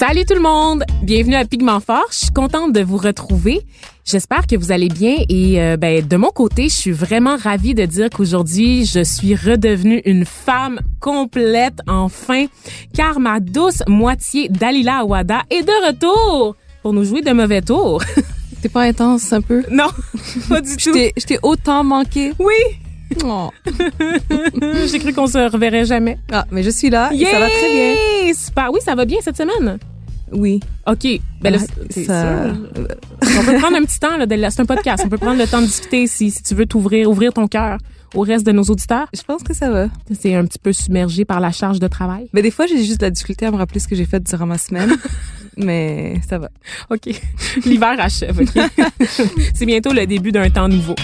Salut tout le monde! Bienvenue à Pigment Fort. Je suis contente de vous retrouver. J'espère que vous allez bien et euh, ben, de mon côté, je suis vraiment ravie de dire qu'aujourd'hui, je suis redevenue une femme complète enfin, car ma douce moitié Dalila Awada est de retour pour nous jouer de mauvais tours. T'es pas intense un peu? non, pas du tout. je t'ai autant manqué. Oui, Oh. j'ai cru qu'on se reverrait jamais. Ah, mais je suis là et ça va très bien. Super. Oui, ça va bien cette semaine. Oui. OK. Ben Ah, c'est ça- On peut prendre un petit temps, c'est un podcast. On peut prendre le temps de discuter si, si tu veux t'ouvrir, ouvrir ton cœur au reste de nos auditeurs. Je pense que ça va. C'est un petit peu submergé par la charge de travail. Mais des fois, j'ai juste de la difficulté à me rappeler ce que j'ai fait durant ma semaine. mais ça va. OK. L'hiver achève, OK? c'est bientôt le début d'un temps nouveau.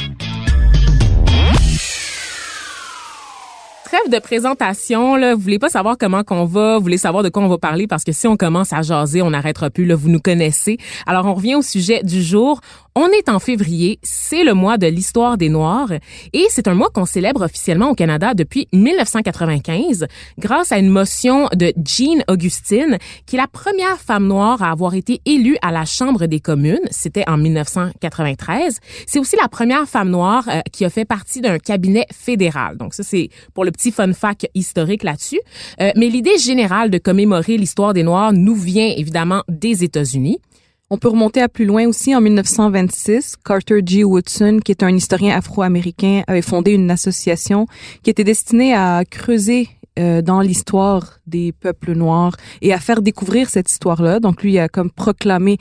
Trêve de présentation, là. Vous voulez pas savoir comment qu'on va, vous voulez savoir de quoi on va parler parce que si on commence à jaser, on n'arrêtera plus, là. Vous nous connaissez. Alors, on revient au sujet du jour. On est en février, c'est le mois de l'histoire des Noirs et c'est un mois qu'on célèbre officiellement au Canada depuis 1995 grâce à une motion de Jean Augustine qui est la première femme noire à avoir été élue à la Chambre des communes. C'était en 1993. C'est aussi la première femme noire euh, qui a fait partie d'un cabinet fédéral. Donc ça, c'est pour le petit fun fact historique là-dessus. Euh, mais l'idée générale de commémorer l'histoire des Noirs nous vient évidemment des États-Unis. On peut remonter à plus loin aussi. En 1926, Carter G. Woodson, qui est un historien afro-américain, avait fondé une association qui était destinée à creuser euh, dans l'histoire des peuples noirs et à faire découvrir cette histoire-là. Donc lui a comme proclamé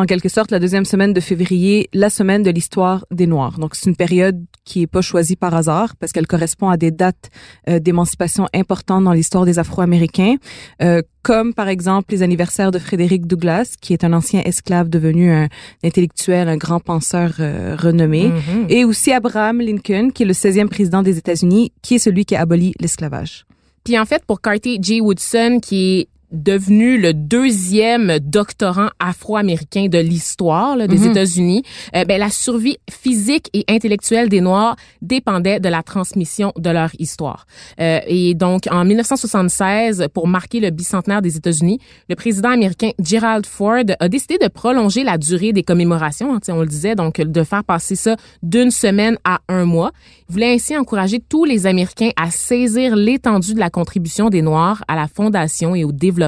en quelque sorte la deuxième semaine de février la semaine de l'histoire des Noirs. Donc c'est une période qui est pas choisie par hasard parce qu'elle correspond à des dates euh, d'émancipation importantes dans l'histoire des Afro-Américains, euh, comme par exemple les anniversaires de Frédéric Douglass, qui est un ancien esclave devenu un intellectuel, un grand penseur euh, renommé, Mhm. et aussi Abraham Lincoln, qui est le 16e président des États-Unis, qui est celui qui a aboli l'esclavage. Puis en fait, pour Carter J. Woodson, qui est devenu le deuxième doctorant afro-américain de l'histoire des Mhm. États-Unis, euh, ben, la survie physique et intellectuelle des Noirs dépendait de la transmission de leur histoire. Euh, et donc, en 1976, pour marquer le bicentenaire des États-Unis, le président américain Gerald Ford a décidé de prolonger la durée des commémorations, hein, on le disait, donc de faire passer ça d'une semaine à un mois. Il voulait ainsi encourager tous les Américains à saisir l'étendue de la contribution des Noirs à la fondation et au développement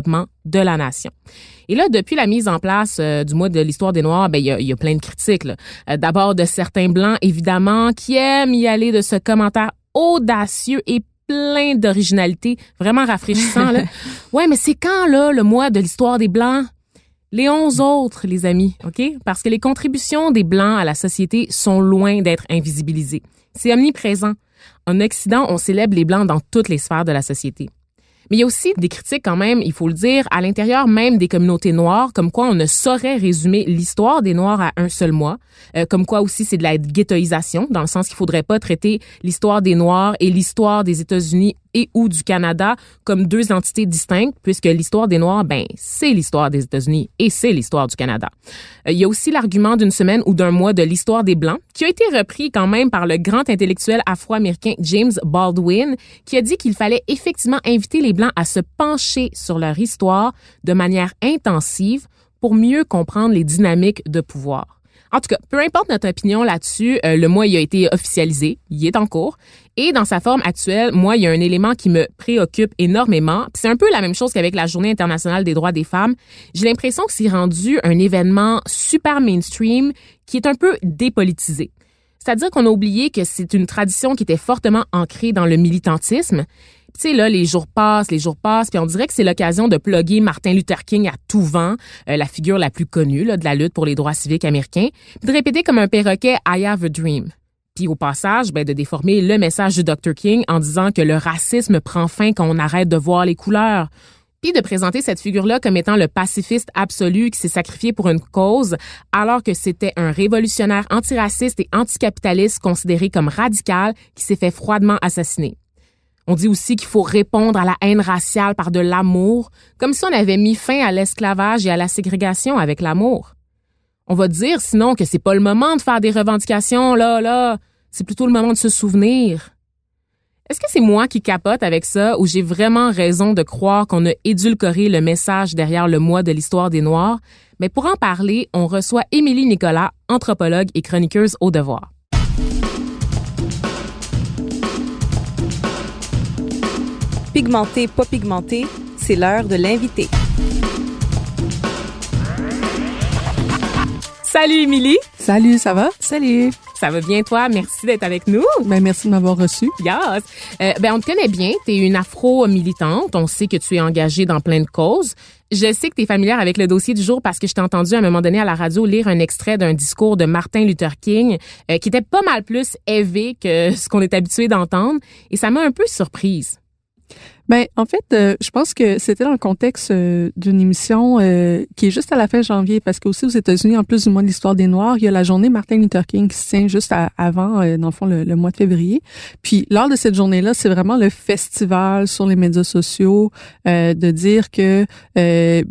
de la nation. Et là, depuis la mise en place euh, du mois de l'histoire des Noirs, ben il y a, il y a plein de critiques. Euh, D'abord de certains blancs, évidemment, qui aiment y aller de ce commentaire audacieux et plein d'originalité, vraiment rafraîchissant. là. Ouais, mais c'est quand là le mois de l'histoire des blancs? Les onze autres, les amis, OK? Parce que les contributions des Blancs à la société sont loin d'être invisibilisées. C'est omniprésent. En Occident, on célèbre les Blancs dans toutes les sphères de la société. Mais il y a aussi des critiques quand même, il faut le dire, à l'intérieur même des communautés noires, comme quoi on ne saurait résumer l'histoire des Noirs à un seul mois, euh, comme quoi aussi c'est de la ghettoisation, dans le sens qu'il faudrait pas traiter l'histoire des Noirs et l'histoire des États-Unis et ou du Canada comme deux entités distinctes, puisque l'histoire des Noirs, ben, c'est l'histoire des États-Unis et c'est l'histoire du Canada. Euh, il y a aussi l'argument d'une semaine ou d'un mois de l'histoire des Blancs, qui a été repris quand même par le grand intellectuel afro-américain James Baldwin, qui a dit qu'il fallait effectivement inviter les Blancs à se pencher sur leur histoire de manière intensive pour mieux comprendre les dynamiques de pouvoir. En tout cas, peu importe notre opinion là-dessus, euh, le mois il a été officialisé, il est en cours. Et dans sa forme actuelle, moi, il y a un élément qui me préoccupe énormément. C'est un peu la même chose qu'avec la Journée internationale des droits des femmes. J'ai l'impression que c'est rendu un événement super mainstream qui est un peu dépolitisé. C'est-à-dire qu'on a oublié que c'est une tradition qui était fortement ancrée dans le militantisme tu sais, là, les jours passent, les jours passent, puis on dirait que c'est l'occasion de plugger Martin Luther King à tout vent, euh, la figure la plus connue là, de la lutte pour les droits civiques américains, puis de répéter comme un perroquet « I have a dream ». Puis au passage, ben, de déformer le message du Dr. King en disant que le racisme prend fin quand on arrête de voir les couleurs. Puis de présenter cette figure-là comme étant le pacifiste absolu qui s'est sacrifié pour une cause, alors que c'était un révolutionnaire antiraciste et anticapitaliste considéré comme radical qui s'est fait froidement assassiner. On dit aussi qu'il faut répondre à la haine raciale par de l'amour, comme si on avait mis fin à l'esclavage et à la ségrégation avec l'amour. On va dire sinon que c'est pas le moment de faire des revendications, là, là. C'est plutôt le moment de se souvenir. Est-ce que c'est moi qui capote avec ça ou j'ai vraiment raison de croire qu'on a édulcoré le message derrière le mois de l'histoire des Noirs? Mais pour en parler, on reçoit Émilie Nicolas, anthropologue et chroniqueuse au devoir. Pigmenté, pas pigmenté, c'est l'heure de l'inviter. Salut Émilie. Salut, ça va? Salut. Ça va bien toi? Merci d'être avec nous. Ben, merci de m'avoir reçu. Yes. Euh, ben, on te connaît bien. Tu es une afro-militante. On sait que tu es engagée dans plein de causes. Je sais que tu es familière avec le dossier du jour parce que je t'ai entendu à un moment donné à la radio lire un extrait d'un discours de Martin Luther King euh, qui était pas mal plus élevé que ce qu'on est habitué d'entendre. Et ça m'a un peu surprise. Ben, en fait, euh, je pense que c'était dans le contexte euh, d'une émission euh, qui est juste à la fin janvier, parce qu'aussi aux États-Unis, en plus du mois de l'histoire des Noirs, il y a la journée Martin Luther King qui se tient juste avant, dans le fond, le, mois de février. Puis, lors de cette journée-là, c'est vraiment le festival sur les médias sociaux de dire que,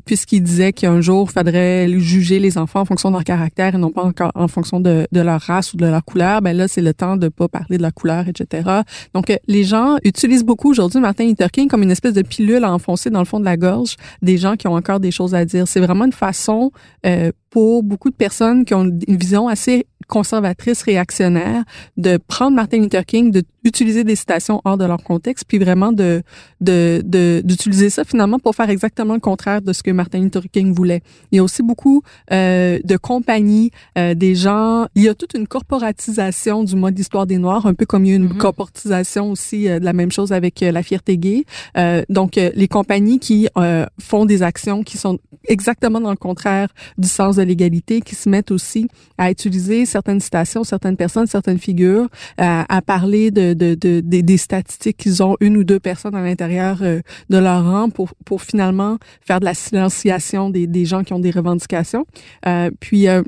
puisqu'il disait qu'un jour, faudrait juger les enfants en fonction de leur caractère et non pas encore en fonction de, de leur race ou de leur couleur, ben là, c'est le temps de pas parler de la couleur, etc. Donc, les gens utilisent beaucoup aujourd'hui Martin Luther King comme une espèce de pilule à enfoncer dans le fond de la gorge des gens qui ont encore des choses à dire. C'est vraiment une façon euh, pour beaucoup de personnes qui ont une vision assez conservatrice, réactionnaire, de prendre Martin Luther King, de utiliser des citations hors de leur contexte, puis vraiment de de d'utiliser ça finalement pour faire exactement le contraire de ce que Martin Luther King voulait. Il y a aussi beaucoup euh, de compagnies, euh, des gens. Il y a toute une corporatisation du mode d'histoire des Noirs, un peu comme il y a une mm-hmm. corporatisation aussi euh, de la même chose avec euh, la fierté gay. Euh, donc les compagnies qui font des actions qui sont exactement dans le contraire du sens de l'égalité, qui se mettent aussi à utiliser certaines citations, certaines personnes, certaines figures, à parler de, de, de, des statistiques qu'ils ont une ou deux personnes à l'intérieur euh, de leur rang pour, pour finalement faire de la silenciation des, des gens qui ont des revendications. Euh, puis euh,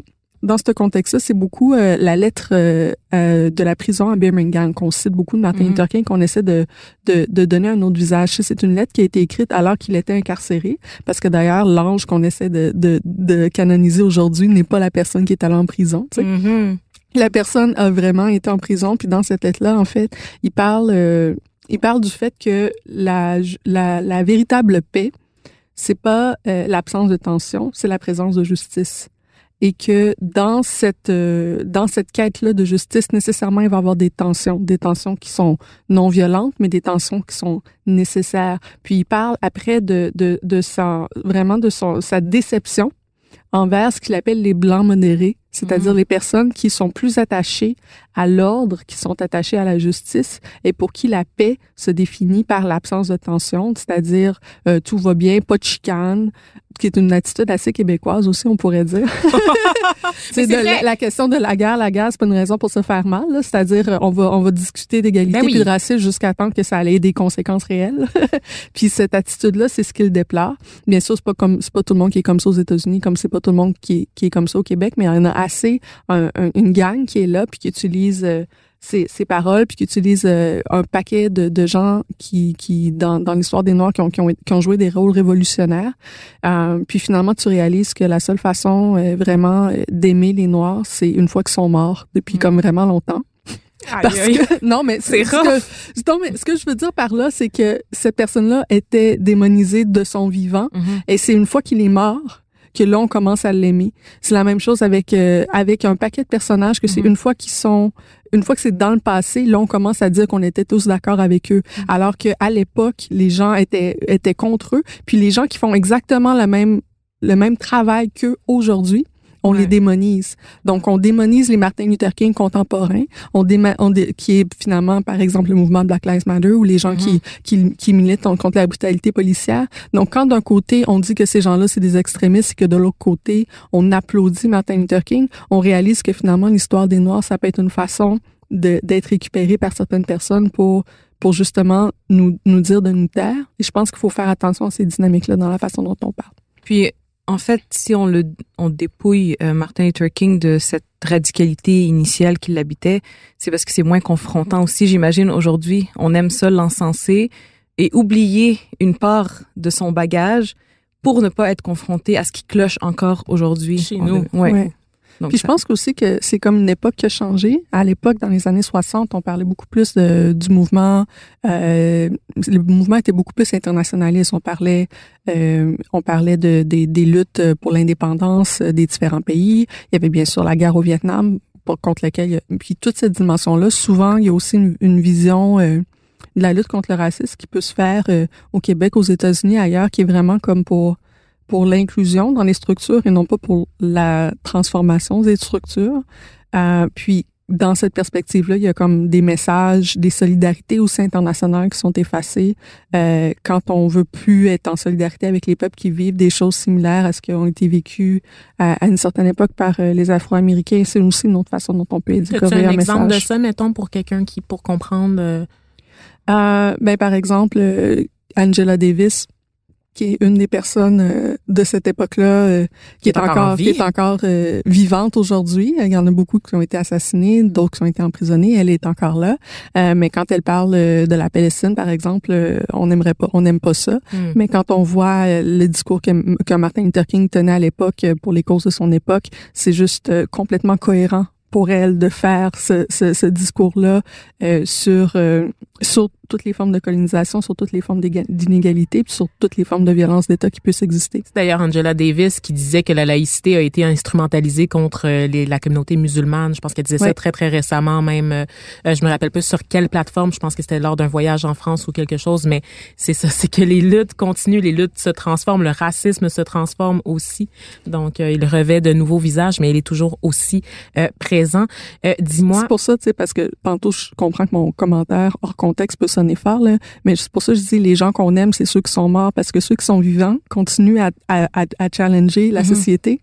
dans ce contexte-là, c'est beaucoup euh, la lettre euh, euh, de la prison à Birmingham qu'on cite beaucoup de Martin mhm. Luther King, qu'on essaie de, de, de, donner un autre visage. C'est une lettre qui a été écrite alors qu'il était incarcéré, parce que d'ailleurs, l'ange qu'on essaie de, de, de canoniser aujourd'hui n'est pas la personne qui est allée en prison. Tu sais. Mhm. La personne a vraiment été en prison, puis dans cette lettre-là, en fait, il parle, il parle du fait que la, la, la véritable paix, c'est pas l'absence de tension, c'est la présence de justice. Et que dans cette euh, dans cette quête là de justice nécessairement il va y avoir des tensions des tensions qui sont non violentes mais des tensions qui sont nécessaires. Puis il parle après de de de sa vraiment de son sa déception envers ce qu'il appelle les blancs modérés c'est-à-dire mm-hmm. les personnes qui sont plus attachées à l'ordre, qui sont attachées à la justice et pour qui la paix se définit par l'absence de tension, c'est-à-dire euh, tout va bien, pas de chicane, qui est une attitude assez québécoise aussi, on pourrait dire. c'est de la, question de la guerre. La guerre, c'est pas une raison pour se faire mal. C'est-à-dire, on va on va discuter d'égalité ben de racisme jusqu'à temps que ça ait des conséquences réelles. puis cette attitude-là, c'est ce qu'il déplore. Bien sûr, c'est pas comme c'est pas tout le monde qui est comme ça aux États-Unis, comme c'est pas tout le monde qui est, qui est comme ça au Québec, mais il y en a assez une gang qui est là puis qui utilise euh, ces, paroles puis qui utilise euh, un paquet de, de gens qui, qui dans, dans l'histoire des Noirs qui ont, qui ont, qui, ont, joué des rôles révolutionnaires. Euh, puis finalement, tu réalises que la seule façon vraiment d'aimer les Noirs, c'est une fois qu'ils sont morts depuis comme vraiment longtemps. Parce que, non, mais c'est ce que, non, mais ce que je veux dire par là, c'est que cette personne-là était démonisée de son vivant. Mm-hmm. Et c'est une fois qu'il est mort que là on commence à l'aimer. C'est la même chose avec euh, avec un paquet de personnages que c'est Mhm. une fois qu'ils sont une fois que c'est dans le passé, là on commence à dire qu'on était tous d'accord avec eux, Mhm. alors que à l'époque les gens étaient étaient contre eux, puis les gens qui font exactement le même le même travail qu'eux aujourd'hui, on Ouais. les démonise. Donc, on démonise les Martin Luther King contemporains, on déma- on dé- qui est finalement, par exemple, le mouvement Black Lives Matter ou les gens qui, qui, qui militent contre la brutalité policière. Donc, quand d'un côté, on dit que ces gens-là, c'est des extrémistes et que de l'autre côté, on applaudit Martin Luther King, on réalise que finalement, l'histoire des Noirs, ça peut être une façon d'être récupérée par certaines personnes pour pour justement nous, nous dire de nous taire. Et je pense qu'il faut faire attention à ces dynamiques-là dans la façon dont on parle. Puis, en fait, si on le on dépouille euh, Martin Luther King de cette radicalité initiale qui l'habitait, c'est parce que c'est moins confrontant aussi, j'imagine. Aujourd'hui, on aime ça l'encenser et oublier une part de son bagage pour ne pas être confronté à ce qui cloche encore aujourd'hui. Chez nous. deux- Ouais. Ouais. Donc, Puis je ça- pense aussi que c'est comme une époque qui a changé. À l'époque, dans les années 60, on parlait beaucoup plus de, du mouvement. Euh, le mouvement était beaucoup plus internationaliste. On parlait, euh, on parlait de, des- des luttes pour l'indépendance des différents pays. Il y avait bien sûr la guerre au Vietnam pour, contre laquelle, il y a- puis toute cette dimension-là. Souvent, il y a aussi une, une vision euh, de la lutte contre le racisme qui peut se faire euh, au Québec, aux États-Unis, ailleurs, qui est vraiment comme pour pour l'inclusion dans les structures et non pas pour la transformation des structures. Euh, puis, dans cette perspective-là, il y a comme des messages, des solidarités aussi internationales qui sont effacées euh, quand on veut plus être en solidarité avec les peuples qui vivent des choses similaires à ce qui ont été vécues à, à une certaine époque par euh, les Afro-Américains. C'est aussi une autre façon dont on peut éditer un un exemple message. de ça, mettons, pour quelqu'un qui, pour comprendre... euh, Euh, ben, par exemple, euh, Angela Davis, qui est une des personnes euh, de cette époque-là, euh, qui, est encore qui est encore euh, vivante aujourd'hui. Il y en a beaucoup qui ont été assassinés, d'autres qui ont été emprisonnés. Elle est encore là. Euh, mais quand elle parle euh, de la Palestine, par exemple, euh, on n'aimerait pas, on n'aime pas ça. hmm. Mais quand on voit le discours que, que Martin Luther King tenait à l'époque euh, pour les causes de son époque, c'est juste euh, complètement cohérent pour elle de faire ce, ce, ce discours-là euh, sur euh, sur toutes les formes de colonisation, sur toutes les formes d'inégalité, puis sur toutes les formes de violence d'État qui puissent exister. C'est d'ailleurs Angela Davis qui disait que la laïcité a été instrumentalisée contre euh, les- la communauté musulmane. Je pense qu'elle disait ça très très récemment, même. euh, euh, je me rappelle plus sur quelle plateforme. Je pense que c'était lors d'un voyage en France ou quelque chose. Mais c'est ça, c'est que les luttes continuent, les luttes se transforment, le racisme se transforme aussi. Donc euh, il revêt de nouveaux visages, mais il est toujours aussi euh, présent. Euh, Dis-moi. C'est pour ça, tu sais, parce que tantôt, je comprends que mon commentaire hors contexte peut sonner fort, là, mais c'est pour ça que je dis les gens qu'on aime, c'est ceux qui sont morts, parce que ceux qui sont vivants continuent à, à, à, à challenger la Mhm. société.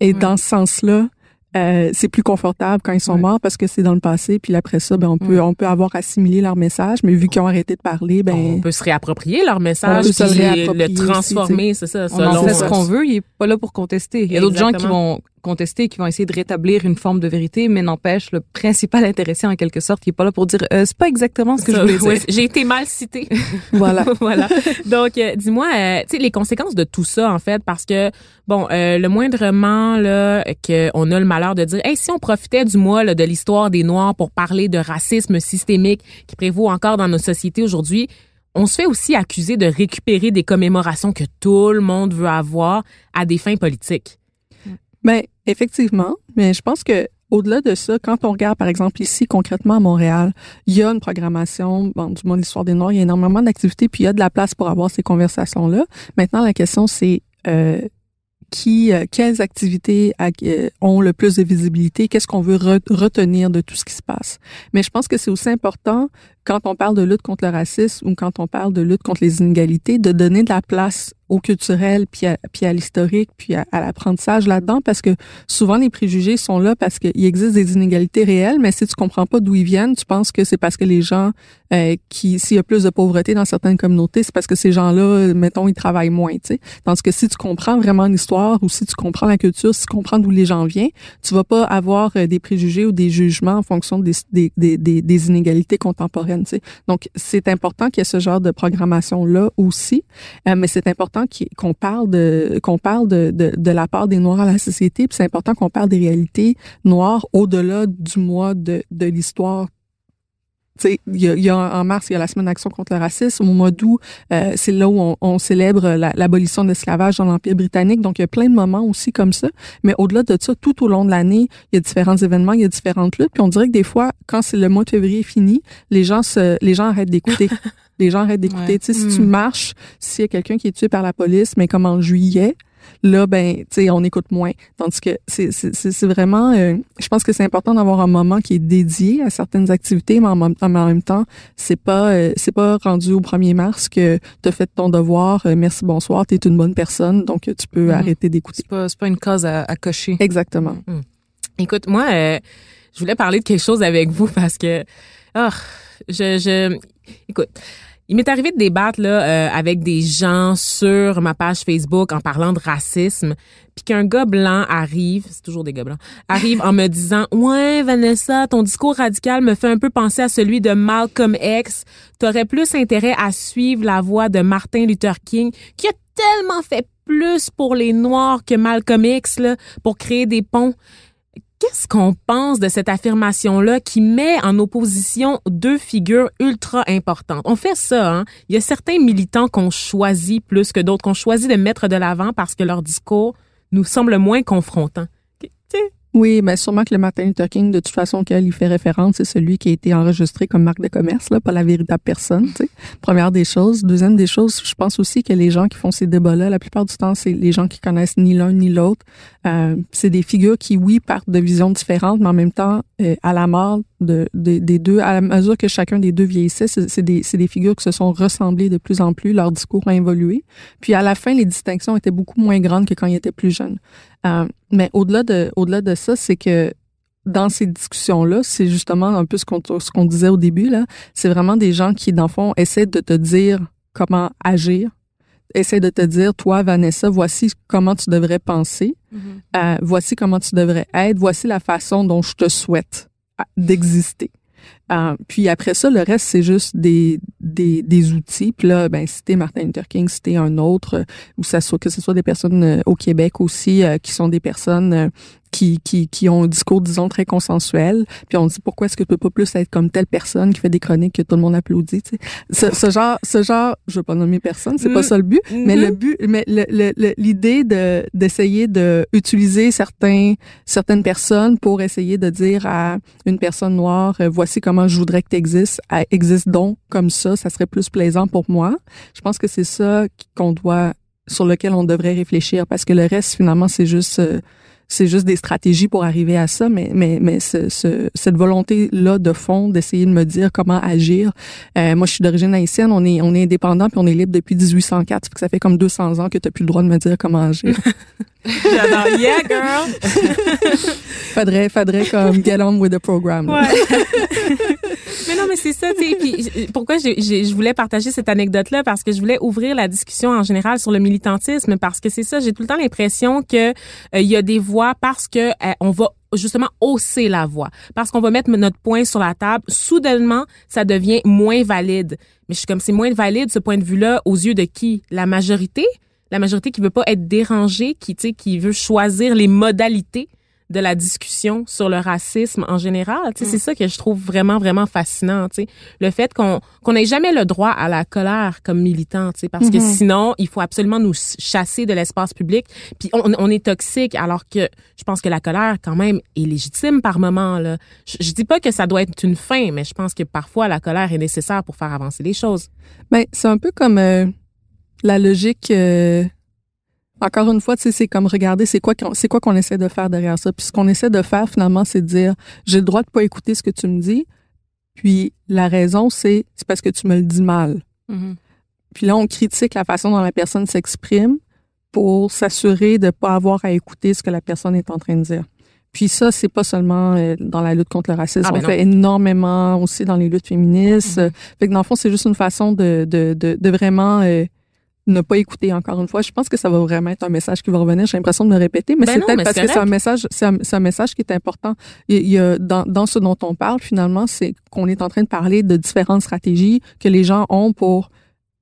Et Ouais. dans ce sens-là, euh, c'est plus confortable quand ils sont Ouais. morts parce que c'est dans le passé, puis après ça, ben, on peut, Ouais. on peut avoir assimilé leur message, mais vu qu'ils ont arrêté de parler, ben, on peut se réapproprier leur message, On peut se réapproprier le transformer, c'est ça. On selon, en fait ce euh, qu'on veut, il est pas là pour contester. Il y a d'autres gens qui vont contester, qui vont essayer de rétablir une forme de vérité, mais n'empêche, le principal intéressé en quelque sorte, il est pas là pour dire euh, c'est pas exactement ce que je voulais dire. ouais, J'ai été mal citée. voilà. voilà. Donc, euh, dis-moi, euh, tu sais, les conséquences de tout ça, en fait, parce que, bon, euh, le moindrement, là, qu'on a le malheur de dire, hey, si on profitait du mois là, de l'histoire des Noirs pour parler de racisme systémique qui prévaut encore dans nos sociétés aujourd'hui, on se fait aussi accuser de récupérer des commémorations que tout le monde veut avoir à des fins politiques. Ben, effectivement, mais je pense que au-delà de ça, quand on regarde, par exemple, ici, concrètement à Montréal, il y a une programmation, bon, du monde l'histoire des Noirs, il y a énormément d'activités, puis il y a de la place pour avoir ces conversations-là. Maintenant, la question, c'est euh, qui, euh, quelles activités euh, ont le plus de visibilité, qu'est-ce qu'on veut re- retenir de tout ce qui se passe? Mais je pense que c'est aussi important, quand on parle de lutte contre le racisme ou quand on parle de lutte contre les inégalités, de donner de la place au culturel, puis à, puis à l'historique, puis à, à l'apprentissage là-dedans, parce que souvent les préjugés sont là parce qu'il existe des inégalités réelles, mais si tu comprends pas d'où ils viennent, tu penses que c'est parce que les gens euh, qui, s'il y a plus de pauvreté dans certaines communautés, c'est parce que ces gens-là, mettons, ils travaillent moins, tu sais. Tandis que si tu comprends vraiment l'histoire ou si tu comprends la culture, si tu comprends d'où les gens viennent, tu vas pas avoir euh, des préjugés ou des jugements en fonction des, des, des, des, des inégalités contemporaines, tu sais. Donc, c'est important qu'il y ait ce genre de programmation-là aussi, euh, mais c'est important qu'on parle de qu'on parle de, de, la part des Noirs à la société, puis c'est important qu'on parle des réalités noires au-delà du mois de, de l'histoire il y a, en mars, il y a la semaine d'action contre le racisme. Au mois d'août, euh, c'est là où on, célèbre la- l'abolition de l'esclavage dans l'Empire britannique. Donc, il y a plein de moments aussi comme ça. Mais au-delà de ça, tout au long de l'année, il y a différents événements, il y a différentes luttes. Puis on dirait que des fois, quand c'est le mois de février fini, les gens se, les gens arrêtent d'écouter. les gens arrêtent d'écouter. Ouais. Tu sais, si tu marches, s'il y a quelqu'un qui est tué par la police, mais comme en juillet, là, ben, tu sais, on écoute moins. Tandis que c'est, c'est, c'est c'est vraiment, euh, je pense que c'est important d'avoir un moment qui est dédié à certaines activités, mais en, même- mais en même temps, c'est pas, euh, c'est pas rendu au 1er mars que tu as fait ton devoir, euh, merci, bonsoir, tu es une bonne personne, donc euh, tu peux Mhm. arrêter d'écouter. C'est pas, c'est pas une cause à, à cocher. Exactement. Écoute, moi, euh, je voulais parler de quelque chose avec vous parce que, oh, je, je, écoute, il m'est arrivé de débattre là euh, avec des gens sur ma page Facebook en parlant de racisme, puis qu'un gars blanc arrive, c'est toujours des gars blancs, arrive en me disant ouais Vanessa, ton discours radical me fait un peu penser à celui de Malcolm X. T'aurais plus intérêt à suivre la voie de Martin Luther King, qui a tellement fait plus pour les Noirs que Malcolm X là, pour créer des ponts. Qu'est-ce qu'on pense de cette affirmation-là qui met en opposition deux figures ultra importantes? On fait ça, hein? Il y a certains militants qu'on choisit plus que d'autres, qu'on choisit de mettre de l'avant parce que leur discours nous semble moins confrontant. Oui, mais sûrement que le Martin Luther King, de toute façon, auquel il fait référence, c'est celui qui a été enregistré comme marque de commerce, là, pas la véritable personne, tu sais. Première des choses. Deuxième des choses, je pense aussi que les gens qui font ces débats-là, la plupart du temps, c'est les gens qui connaissent ni l'un ni l'autre. Euh, c'est des figures qui, oui, partent de visions différentes, mais en même temps, euh, à la mort de, de- des deux, à la mesure que chacun des deux vieillissait, c'est des, des figures qui se sont ressemblées de plus en plus, leur discours a évolué. Puis à la fin, les distinctions étaient beaucoup moins grandes que quand ils étaient plus jeunes. Euh, mais au-delà de, au-delà de ça, c'est que dans ces discussions-là, c'est justement un peu ce qu'on, ce qu'on disait au début, là. C'est vraiment des gens qui, dans le fond, essaient de te dire comment agir, essaient de te dire, toi, Vanessa, voici comment tu devrais penser, euh, voici comment tu devrais être, voici la façon dont je te souhaite euh, d'exister. Euh, puis après ça, le reste, c'est juste des, des, des outils. Puis là, ben, si t'es Martin Luther King, si t'es un autre, euh, ou ça soit, que ce soit des personnes euh, au Québec aussi, qui sont des personnes qui, qui, qui ont un discours, disons, très consensuel. Puis on dit, pourquoi est-ce que tu peux pas plus être comme telle personne qui fait des chroniques que tout le monde applaudit, tu sais? Ce, ce genre, ce genre, je veux pas nommer personne, c'est pas Mm. ça le but, mais le but, mais le- le- le- l'idée de d'essayer de utiliser certains certaines personnes pour essayer de dire à une personne noire, euh, voici comment je voudrais que tu existes, existe donc comme ça, ça serait plus plaisant pour moi. Je pense que c'est ça qu'on doit sur lequel on devrait réfléchir parce que le reste finalement c'est juste euh, c'est juste des stratégies pour arriver à ça, mais mais mais ce, ce- cette volonté là de fond d'essayer de me dire comment agir. Euh, moi, je suis d'origine haïtienne, on est on est indépendant puis on est libre depuis 1804, fait que ça fait comme 200 ans que tu plus le droit de me dire comment agir. J'adore. Yeah, girl! faudrait faudrait comme get on with the program. là. Ouais. mais non, mais c'est ça, tu sais. Puis pourquoi je voulais partager cette anecdote-là? Parce que je voulais ouvrir la discussion en général sur le militantisme parce que c'est ça. J'ai tout le temps l'impression que euh, il y a des voix parce que euh, on va justement hausser la voix parce qu'on va mettre notre point sur la table. Soudainement, ça devient moins valide. Mais je suis comme c'est moins valide ce point de vue-là aux yeux de qui? La majorité? La majorité qui veut pas être dérangée, qui qui veut choisir les modalités de la discussion sur le racisme en général. Tu sais, C'est ça que je trouve vraiment, vraiment fascinant. Tu sais. Le fait qu'on qu'on n'ait jamais le droit à la colère comme militant, tu sais, parce que Mhm. sinon, il faut absolument nous chasser de l'espace public. Puis on, on est toxique, alors que je pense que la colère, quand même, est légitime par moment. Là. Je, je dis pas que ça doit être une fin, mais je pense que parfois, la colère est nécessaire pour faire avancer les choses. Ben, c'est un peu comme euh, la logique. euh, encore une fois, c'est comme regarder, c'est quoi qu'on, c'est quoi qu'on essaie de faire derrière ça. Puis ce qu'on essaie de faire finalement, c'est de dire, j'ai le droit de pas écouter ce que tu me dis. Puis la raison, c'est c'est parce que tu me le dis mal. Puis là, on critique la façon dont la personne s'exprime pour s'assurer de pas avoir à écouter ce que la personne est en train de dire. Puis ça, c'est pas seulement euh, dans la lutte contre le racisme. Ah, ben on non. fait énormément aussi dans les luttes féministes. Mhm. Euh, Fait que dans le fond, c'est juste une façon de, de, de, de vraiment euh, ne pas écouter encore une fois. Je pense que ça va vraiment être un message qui va revenir. J'ai l'impression de me répéter, mais Ben c'est peut-être parce que c'est un message, c'est un, un message qui est important. Il y a, dans, dans ce dont on parle, finalement, c'est qu'on est en train de parler de différentes stratégies que les gens ont pour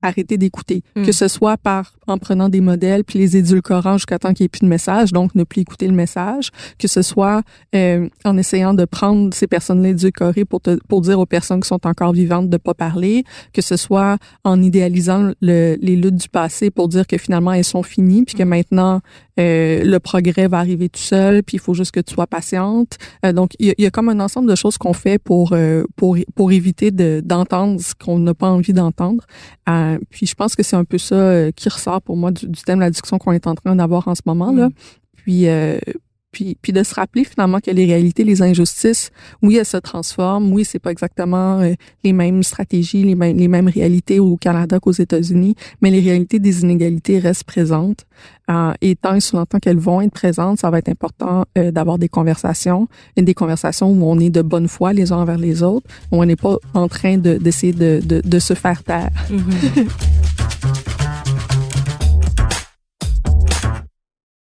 arrêter d'écouter, Mm. que ce soit par en prenant des modèles puis les édulcorant jusqu'à temps qu'il n'y ait plus de message, donc ne plus écouter le message, que ce soit euh, en essayant de prendre ces personnes-là édulcorées pour te, pour dire aux personnes qui sont encore vivantes de pas parler, que ce soit en idéalisant le, les luttes du passé pour dire que finalement elles sont finies puis que maintenant euh, le progrès va arriver tout seul puis il faut juste que tu sois patiente. Euh, donc il y, a- il y a comme un ensemble de choses qu'on fait pour pour pour éviter de d'entendre ce qu'on n'a pas envie d'entendre. Euh, puis je pense que c'est un peu ça euh, qui ressort pour moi du, du thème de la discussion qu'on est en train d'avoir en ce moment là. Puis euh, puis, puis de se rappeler finalement que les réalités, les injustices, oui, elles se transforment. Oui, c'est pas exactement euh, les mêmes stratégies, les mêmes, les mêmes réalités au Canada qu'aux États-Unis, mais les réalités des inégalités restent présentes. Euh, et tant et sous longtemps qu'elles vont être présentes, ça va être important euh, d'avoir des conversations, et des conversations où on est de bonne foi les uns envers les autres, où on n'est pas en train de- d'essayer de, de, de se faire taire.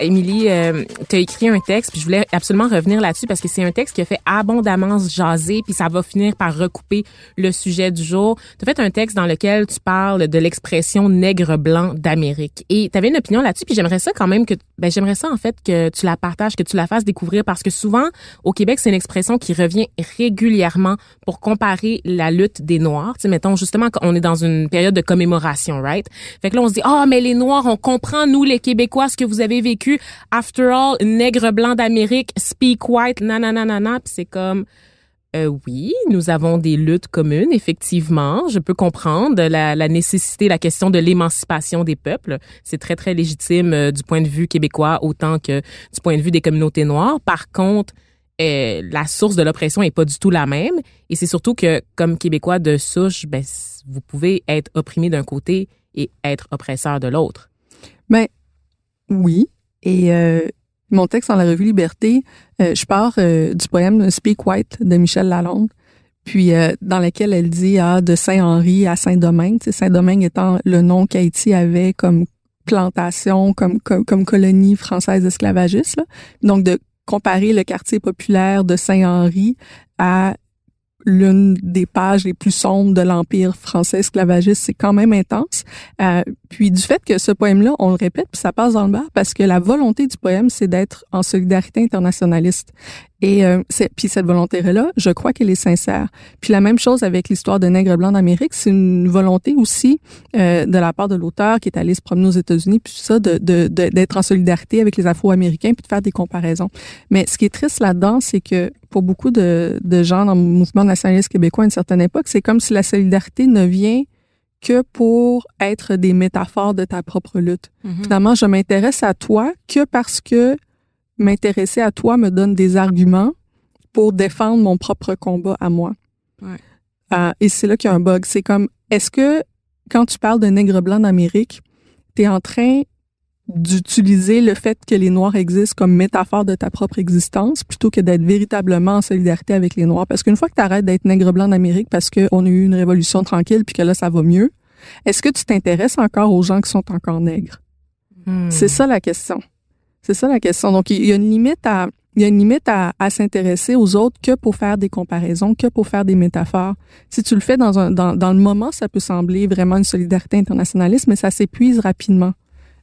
Émilie, euh, tu as écrit un texte, puis je voulais absolument revenir là-dessus parce que c'est un texte qui a fait abondamment jaser, puis ça va finir par recouper le sujet du jour. Tu as fait un texte dans lequel tu parles de l'expression nègre blanc d'Amérique. Et tu avais une opinion là-dessus, puis j'aimerais ça quand même que ben j'aimerais ça en fait que tu la partages, que tu la fasses découvrir parce que souvent au Québec, c'est une expression qui revient régulièrement pour comparer la lutte des noirs, tu sais mettons justement on est dans une période de commémoration, right? Fait que là on se dit "Ah, mais les noirs, on comprend nous les Québécois ce que vous avez vécu After all, nègre blanc d'Amérique, speak white, nanana, nanana. Puis c'est comme, euh, oui, nous avons des luttes communes, effectivement. Je peux comprendre la, nécessité, la question de l'émancipation des peuples. C'est très, très légitime euh, du point de vue québécois autant que du point de vue des communautés noires. Par contre, euh, la source de l'oppression est pas du tout la même. Et c'est surtout que, comme Québécois de souche, ben, vous pouvez être opprimé d'un côté et être oppresseur de l'autre. Ben oui. Et euh, mon texte dans la revue Liberté, euh, je pars euh, du poème Speak White de Michel Lalonde, puis euh, dans lequel elle dit ah, de Saint-Henri à Saint-Domingue, Saint-Domingue étant le nom qu'Haïti avait comme plantation, comme, comme, comme colonie française esclavagiste. là. Donc de comparer le quartier populaire de Saint-Henri à l'une des pages les plus sombres de l'empire français esclavagiste, c'est quand même intense. Euh, puis du fait que ce poème-là, on le répète, puis ça passe dans le bar, parce que la volonté du poème, c'est d'être en solidarité internationaliste. Et euh, puis cette volonté-là, je crois qu'elle est sincère. Puis la même chose avec l'histoire de Nègre blanc d'Amérique, c'est une volonté aussi euh, de la part de l'auteur qui est allé se promener aux États-Unis, puis tout ça, de, de, de- d'être en solidarité avec les Afro-Américains, puis de faire des comparaisons. Mais ce qui est triste là-dedans, c'est que pour beaucoup de, de gens dans le mouvement nationaliste québécois à une certaine époque, c'est comme si la solidarité ne vient que pour être des métaphores de ta propre lutte. Finalement, je m'intéresse à toi que parce que m'intéresser à toi me donne des arguments pour défendre mon propre combat à moi. Ouais. Euh, et c'est là qu'il y a un bug. C'est comme, est-ce que quand tu parles de nègre blanc d'Amérique, tu es en train d'utiliser le fait que les Noirs existent comme métaphore de ta propre existence plutôt que d'être véritablement en solidarité avec les Noirs. Parce qu'une fois que tu arrêtes d'être nègre blanc d'Amérique parce qu'on a eu une révolution tranquille puis que là, ça va mieux, est-ce que tu t'intéresses encore aux gens qui sont encore nègres? Hmm. C'est ça la question. C'est ça la question. Donc, il y a une limite à, il y a une limite à, à s'intéresser aux autres que pour faire des comparaisons, que pour faire des métaphores. Si tu le fais dans un, dans, dans le moment, ça peut sembler vraiment une solidarité internationaliste, mais ça s'épuise rapidement.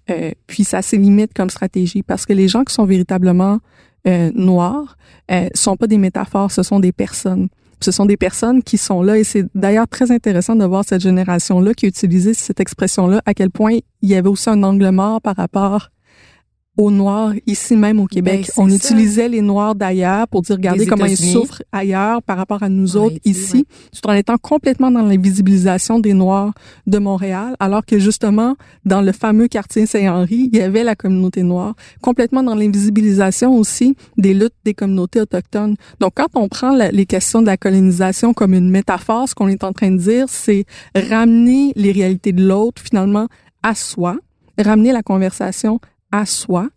Euh, puis ça a ses limites comme stratégie parce que les gens qui sont véritablement euh, noirs euh, sont pas des métaphores, ce sont des personnes. Ce sont des personnes qui sont là et c'est d'ailleurs très intéressant de voir cette génération-là qui a utilisé cette expression-là, à quel point il y avait aussi un angle mort par rapport aux Noirs ici même au Québec. Ben, on ça. utilisait les Noirs d'ailleurs pour dire, regardez comment ils souffrent ailleurs par rapport à nous autres Haïti, ici, ouais. tout en étant complètement dans l'invisibilisation des Noirs de Montréal, alors que justement, dans le fameux quartier Saint-Henri, il y avait la communauté noire, complètement dans l'invisibilisation aussi des luttes des communautés autochtones. Donc, quand on prend la- les questions de la colonisation comme une métaphore, ce qu'on est en train de dire, c'est ramener les réalités de l'autre finalement à soi, ramener la conversation à soi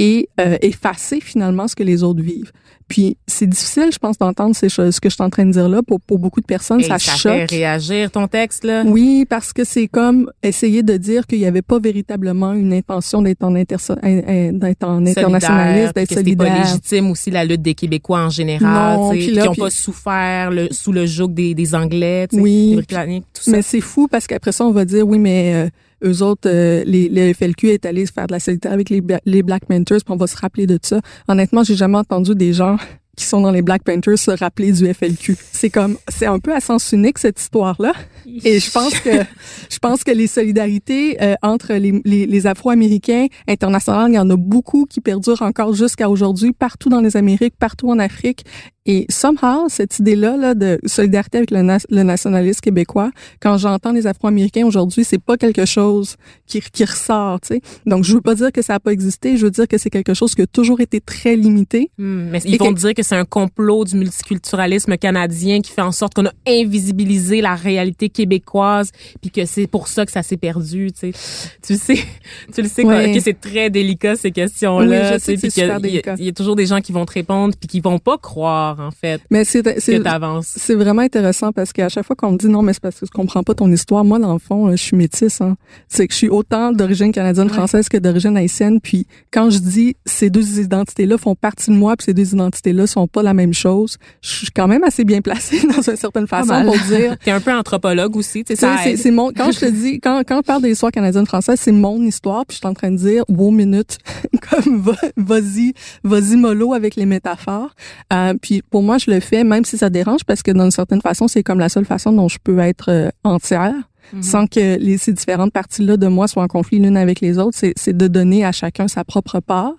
et euh, effacer finalement ce que les autres vivent. Puis c'est difficile, je pense, d'entendre ces choses, ce que je suis en train de dire là. Pour, pour beaucoup de personnes, Et ça, ça choque. fait réagir ton texte, là. Oui, parce que c'est comme essayer de dire qu'il n'y avait pas véritablement une intention d'être en, interso- in- in- d'être en solidaire, internationaliste, d'être que c'était pas solidaire. légitime aussi la lutte des Québécois en général, Non, puis là, qui ont puis- pas souffert le, sous le joug des, des Anglais, Oui, des Britanniques, tout ça. Mais c'est fou parce qu'après ça, on va dire, oui, mais euh, eux autres, euh, les, le FLQ est allé se faire de la solidarité avec les, les Black Panthers, puis on va se rappeler de ça. Honnêtement, j'ai jamais entendu des gens qui sont dans les Black Panthers se rappeler du FLQ. C'est comme, c'est un peu à sens unique, cette histoire-là. Et je pense que, je pense que les solidarités euh, entre les, les, les Afro-Américains internationales, il y en a beaucoup qui perdurent encore jusqu'à aujourd'hui, partout dans les Amériques, partout en Afrique. Et somehow, cette idée-là là, de solidarité avec le, na- le nationalisme québécois, quand j'entends les Afro-Américains aujourd'hui, c'est pas quelque chose qui, qui ressort. Tu sais. Donc, je veux pas dire que ça a pas existé, je veux dire que c'est quelque chose qui a toujours été très limité. Hmm, mais ils vont que- dire que c'est un complot du multiculturalisme canadien qui fait en sorte qu'on a invisibilisé la réalité québécoise, puis que c'est pour ça que ça s'est perdu. Tu sais, tu sais, tu le sais Ouais. que c'est très délicat ces Oui, questions-là. je sais que c'est super délicat. Il y a toujours des gens qui vont te répondre puis qui vont pas croire en fait Mais c'est, que c'est, vraiment intéressant parce qu'à chaque fois qu'on me dit non, mais c'est parce que je comprends pas ton histoire. Moi, dans le fond, je suis métisse. Hein. C'est que je suis autant d'origine canadienne-française que d'origine haïtienne. Puis quand je dis ces deux identités-là font partie de moi, puis ces deux identités-là sont pas la même chose, je suis quand même assez bien placée dans une certaine façon pour dire. T'es un peu anthropologue aussi, tu sais, c'est, mon, quand je te dis, quand, quand je parle de l'histoire canadienne-française, c'est mon histoire, puis je suis en train de dire, wow, minute, comme, va- vas-y, vas-y mollo avec les métaphores. Euh, puis pour moi, je le fais, même si ça dérange, parce que d'une certaine façon, c'est comme la seule façon dont je peux être euh, entière, Mhm. sans que les, ces différentes parties-là de moi soient en conflit l'une avec les autres. C'est, de donner à chacun sa propre part.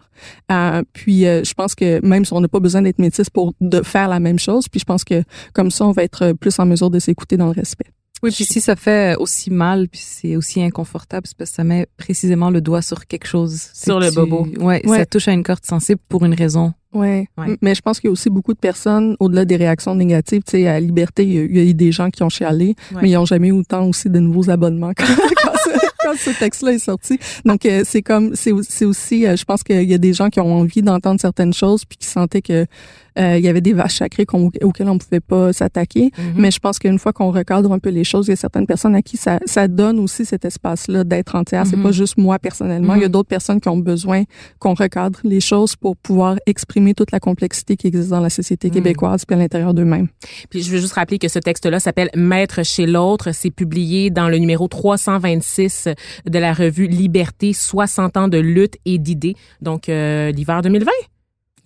Euh, puis euh, je pense que même si on n'a pas besoin d'être métis pour de faire la même chose, puis je pense que comme ça, on va être plus en mesure de s'écouter dans le respect. Oui, puis si ça fait aussi mal, puis c'est aussi inconfortable, c'est parce que ça met précisément le doigt sur quelque chose. Sur le tu- bobo. Ouais, Ouais. ça touche à une corde sensible pour une raison. Ouais. Ouais. Mais je pense qu'il y a aussi beaucoup de personnes, au-delà des réactions négatives, tu sais, à Liberté, il y, a, eu des gens qui ont chialé, Ouais. mais ils n'ont jamais eu autant aussi de nouveaux abonnements quand, quand ce, quand ce texte-là est sorti. Donc, euh, c'est comme, c'est aussi, euh, je pense qu'il y a des gens qui ont envie d'entendre certaines choses puis qui sentaient que euh, il y avait des vaches sacrées qu'on- auxquelles on pouvait pas s'attaquer. Mhm. Mais je pense qu'une fois qu'on recadre un peu les choses, il y a certaines personnes à qui ça, ça donne aussi cet espace-là d'être entière. C'est Mhm. pas juste moi personnellement. Il y a Mhm. d'autres personnes qui ont besoin qu'on recadre les choses pour pouvoir exprimer toute la complexité qui existe dans la société québécoise puis à l'intérieur d'eux-mêmes. Puis je veux juste rappeler que ce texte-là s'appelle Maître chez l'autre. C'est publié dans le numéro 326 de la revue Liberté, 60 ans de lutte et d'idées. Donc, euh, l'hiver 2020.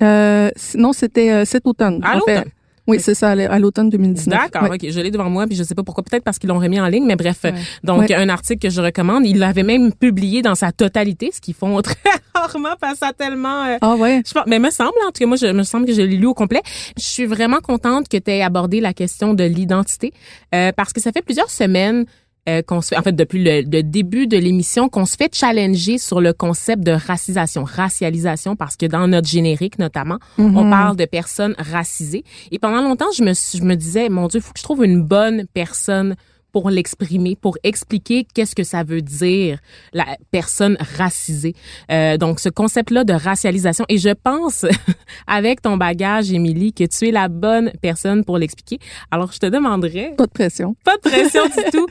Euh, non, c'était euh, cet automne. À en fait. l'automne? Oui, c'est ça, à l'automne 2019. D'accord, Ouais. ok, je l'ai devant moi, puis je sais pas pourquoi, peut-être parce qu'ils l'ont remis en ligne, mais bref, Ouais. donc Ouais. un article que je recommande. Il l'avait même publié dans sa totalité, ce qu'ils font très rarement, parce que tellement. euh, Ah ouais? je mais me semble, en tout cas, moi, je me semble que je l'ai lu au complet. Je suis vraiment contente que tu aies abordé la question de l'identité, euh, parce que ça fait plusieurs semaines euh, qu'on se fait, en fait, depuis le, le début de l'émission, qu'on se fait challenger sur le concept de racisation, racialisation, parce que dans notre générique, notamment, on Mhm. parle de personnes racisées. Et pendant longtemps, je me, je me disais, mon Dieu, il faut que je trouve une bonne personne pour l'exprimer, pour expliquer qu'est-ce que ça veut dire la personne racisée. Euh, donc ce concept-là de racialisation et je pense avec ton bagage Émilie que tu es la bonne personne pour l'expliquer. Alors je te demanderais Pas de pression. pas de pression du tout.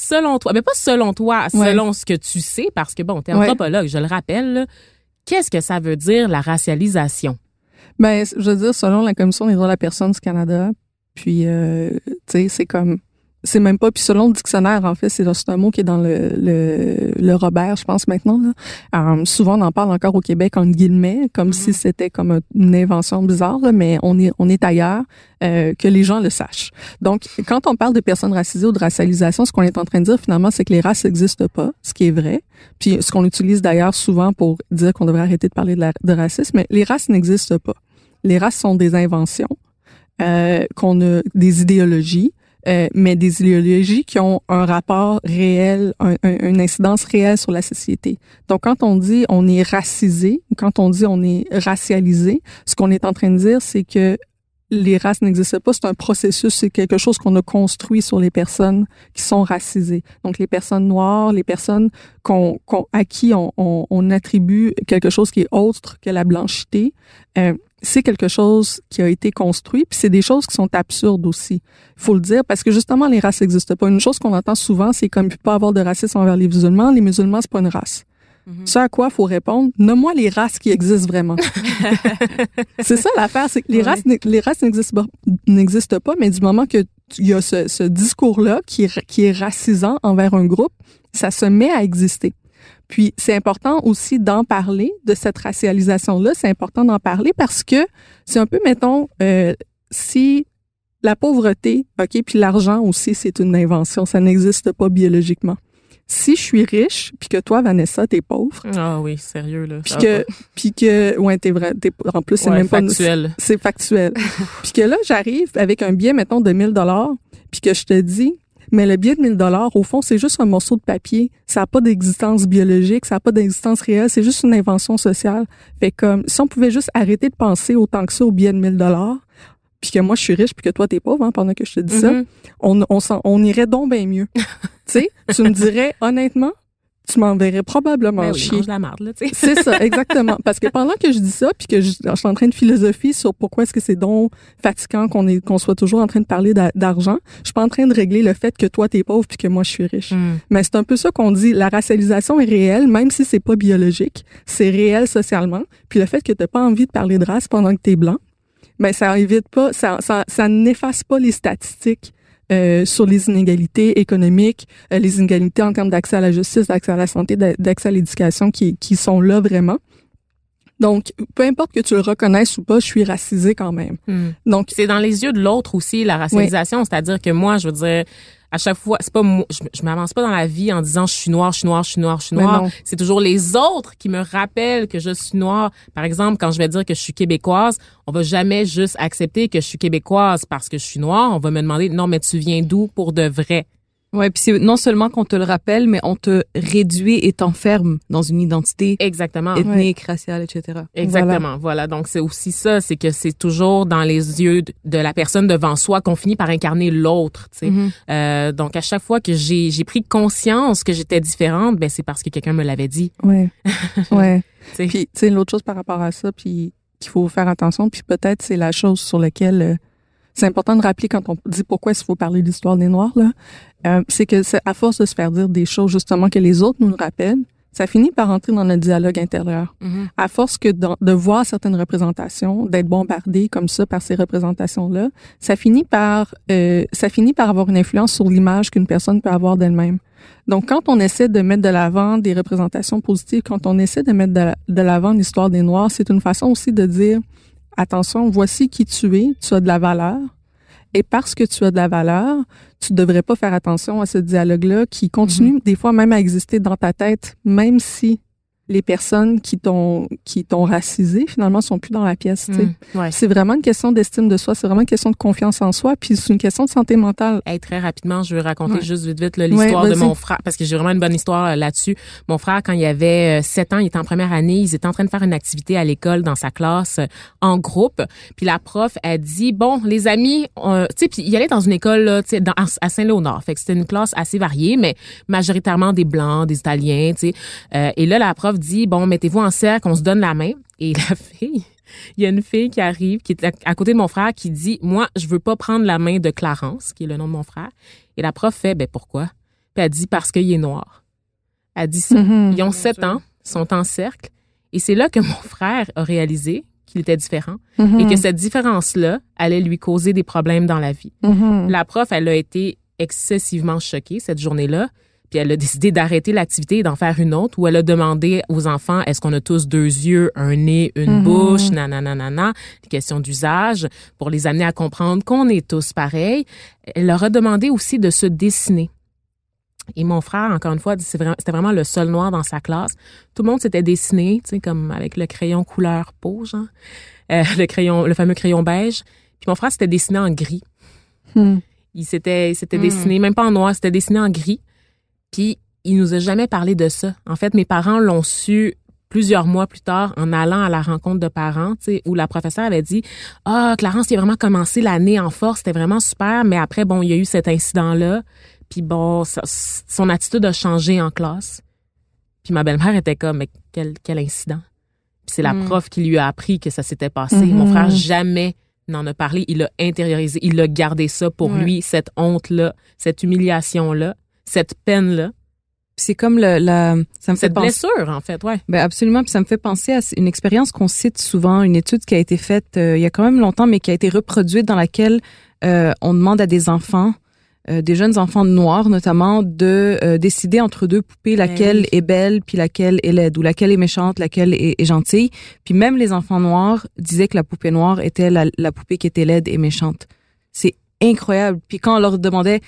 Selon toi, mais pas selon toi, Ouais. selon ce que tu sais parce que bon, tu es Ouais. anthropologue, je le rappelle. Qu'est-ce que ça veut dire la racialisation? Ben, je veux dire, selon la Commission des droits de la personne du Canada, puis, euh, tu sais, c'est comme, c'est même pas. Puis selon le dictionnaire, en fait, c'est un mot qui est dans le, le, le Robert, je pense maintenant. Là. Euh, souvent, on en parle encore au Québec en guillemets, comme si Mm-hmm. c'était comme une invention bizarre, là, mais on est on est ailleurs euh, que les gens le sachent. Donc, quand on parle de personnes racisées ou de racialisation, ce qu'on est en train de dire finalement, c'est que les races n'existent pas, ce qui est vrai. Puis ce qu'on utilise d'ailleurs souvent pour dire qu'on devrait arrêter de parler de, la, de racisme, mais les races n'existent pas. Les races sont des inventions, euh, qu'on a des idéologies, euh, mais des idéologies qui ont un rapport réel, un, un- une incidence réelle sur la société. Donc, quand on dit on est racisé, quand on dit on est racialisé, ce qu'on est en train de dire, c'est que les races n'existent pas. C'est un processus, c'est quelque chose qu'on a construit sur les personnes qui sont racisées. Donc, les personnes noires, les personnes qu'on, qu'on- à qui on, on, on attribue quelque chose qui est autre que la blanchité, euh, c'est quelque chose qui a été construit, puis c'est des choses qui sont absurdes aussi. Il faut le dire, parce que justement, les races n'existent pas. Une chose qu'on entend souvent, c'est comme il peut pas avoir de racisme envers les musulmans. Les musulmans, c'est pas une race. Mhm. Ce à quoi il faut répondre, nomme-moi les races qui existent vraiment. c'est ça l'affaire, c'est que les races, n'e- les races n'existent pas, mais du moment que tu- il y a ce, ce discours-là qui est racisant envers un groupe, ça se met à exister. Puis c'est important aussi d'en parler de cette racialisation-là. C'est important d'en parler parce que c'est un peu, mettons, euh, si la pauvreté, ok, puis l'argent aussi, c'est une invention, ça n'existe pas biologiquement. Si je suis riche, puis que toi, Vanessa, t'es pauvre, Ah oui, sérieux, là. puis que, puis que, ouais, t'es vrai, t'es, en plus, c'est ouais, même pas une- factuel. c'est factuel. puis que là, j'arrive avec un billet, mettons, de 1000 dollars, puis que je te dis, mais le billet de 1000 dollars, au fond, c'est juste un morceau de papier. Ça n'a pas d'existence biologique, ça n'a pas d'existence réelle, c'est juste une invention sociale. Fait comme, si on pouvait juste arrêter de penser autant que ça au billet de 1000 dollars, puis que moi, je suis riche, puis que toi, t'es pauvre, hein, pendant que je te dis ça, Mhm. on, on, s'en- on irait donc bien mieux. tu sais, tu me dirais, honnêtement, tu m'enverrais probablement Ben oui, chier. mange la marde, là, tu sais. C'est ça, exactement. Parce que pendant que je dis ça, puis que je, je suis en train de philosopher sur pourquoi est-ce que c'est donc fatigant qu'on est qu'on soit toujours en train de parler d'a- d'argent, je suis pas en train de régler le fait que toi t'es pauvre puis que moi je suis riche. Mm. Mais c'est un peu ça qu'on dit. La racialisation est réelle, même si c'est pas biologique, c'est réel socialement. Puis le fait que t'as pas envie de parler de race pendant que t'es blanc, ben ça évite pas, ça, ça, ça n'efface pas les statistiques. Euh, sur les inégalités économiques, euh, les inégalités en termes d'accès à la justice, d'accès à la santé, d'a- d'accès à l'éducation qui, qui sont là vraiment. Donc, peu importe que tu le reconnaisses ou pas, je suis racisée quand même. Mm. Donc, C'est dans les yeux de l'autre aussi, la racialisation. C'est-à-dire que moi, je veux dire, à chaque fois, c'est pas moi, je, je m'avance pas dans la vie en disant je suis noire, je suis noire, je suis noire, je suis noire. C'est toujours les autres qui me rappellent que je suis noire. Par exemple, quand je vais dire que je suis québécoise, on va jamais juste accepter que je suis québécoise parce que je suis noire. On va me demander non, mais tu viens d'où pour de vrai? Ouais, puis c'est non seulement qu'on te le rappelle, mais on te réduit et t'enferme dans une identité Exactement. ethnique, raciale, etc. Exactement. Voilà. Donc, c'est aussi ça, c'est que c'est toujours dans les yeux de, la personne devant soi qu'on finit par incarner l'autre, tu sais. Mhm. Euh, donc, à chaque fois que j'ai, j'ai pris conscience que j'étais différente, ben, c'est parce que quelqu'un me l'avait dit. ouais, ouais. tu sais. Puis, tu sais, l'autre chose par rapport à ça, puis qu'il faut faire attention, puis peut-être c'est la chose sur laquelle euh, c'est important de rappeler quand on dit pourquoi il faut parler de l'histoire des Noirs, là, euh, c'est que c'est à force de se faire dire des choses justement que les autres nous le rappellent, ça finit par entrer dans notre dialogue intérieur. Mhm. à force que de, de voir certaines représentations, d'être bombardé comme ça par ces représentations-là, ça finit par euh, ça finit par avoir une influence sur l'image qu'une personne peut avoir d'elle-même. Donc, quand on essaie de mettre de l'avant des représentations positives, quand on essaie de mettre de, la- de l'avant l'histoire des Noirs, c'est une façon aussi de dire attention, voici qui tu es, tu as de la valeur. Et parce que tu as de la valeur, tu devrais pas faire attention à ce dialogue-là qui continue des fois même à exister dans ta tête, même si les personnes qui t'ont qui t'ont racisé finalement sont plus dans la pièce. tu sais. Mm. Ouais. C'est vraiment une question d'estime de soi, c'est vraiment une question de confiance en soi, puis c'est une question de santé mentale. Hey, très rapidement, je veux raconter Ouais. juste vite vite l'histoire Ouais, de mon frère parce que j'ai vraiment une bonne histoire euh, là-dessus. Mon frère, quand il avait euh, 7 ans, il était en première année, ils étaient en train de faire une activité à l'école dans sa classe euh, en groupe. Puis la prof a dit bon, les amis, tu sais, puis il allait dans une école là, tu sais, dans- à Saint-Léonard. Fait que c'était une classe assez variée, mais majoritairement des blancs, des Italiens, tu sais. Euh, et là, la prof dit bon, mettez-vous en cercle, on se donne la main. Et la fille, il y a une fille qui arrive, qui est à, côté de mon frère, qui dit, moi, je veux pas prendre la main de Clarence, qui est le nom de mon frère. Et la prof fait, ben pourquoi? Puis elle dit, parce qu'il est noir. Elle dit ça. Mhm. Ils ont sept ans, sont en cercle. Et c'est là que mon frère a réalisé qu'il était différent Mhm. et que cette différence-là allait lui causer des problèmes dans la vie. Mhm. La prof, elle a été excessivement choquée cette journée-là. Puis elle a décidé d'arrêter l'activité et d'en faire une autre où elle a demandé aux enfants est-ce qu'on a tous deux yeux, un nez, une Mhm. bouche, nanana, des questions d'usage pour les amener à comprendre qu'on est tous pareils. Elle leur a demandé aussi de se dessiner. Et mon frère, encore une fois, c'était vraiment le seul noir dans sa classe. Tout le monde s'était dessiné, tu sais, comme avec le crayon couleur peau, genre. Euh, le crayon, le fameux crayon beige. Puis mon frère s'était dessiné en gris. Hmm. Il s'était, il s'était Hmm. dessiné, même pas en noir, c'était dessiné en gris. Puis il nous a jamais parlé de ça. En fait, mes parents l'ont su plusieurs mois plus tard en allant à la rencontre de parents, tu sais, où la professeure avait dit ah Clarence, il a vraiment commencé l'année en force, c'était vraiment super, mais après bon, il y a eu cet incident là, puis bon, ça- son attitude a changé en classe. Puis ma belle-mère était comme mais quel quel incident. Puis c'est la Mm. prof qui lui a appris que ça s'était passé. Mon frère jamais n'en a parlé, il l'a intériorisé, il a gardé ça pour lui, cette honte-là, cette humiliation-là, cette peine-là, c'est comme le, la, ça me fait cette penser. blessure, en fait, ouais. Ben absolument, puis ça me fait penser à une expérience qu'on cite souvent, une étude qui a été faite euh, il y a quand même longtemps, mais qui a été reproduite dans laquelle euh, on demande à des enfants, euh, des jeunes enfants noirs notamment, de décider entre deux poupées laquelle oui. est belle puis laquelle est laide, ou laquelle est méchante, laquelle est, est gentille. Puis même les enfants noirs disaient que la poupée noire était la, la poupée qui était laide et méchante. C'est incroyable. Puis quand on leur demandait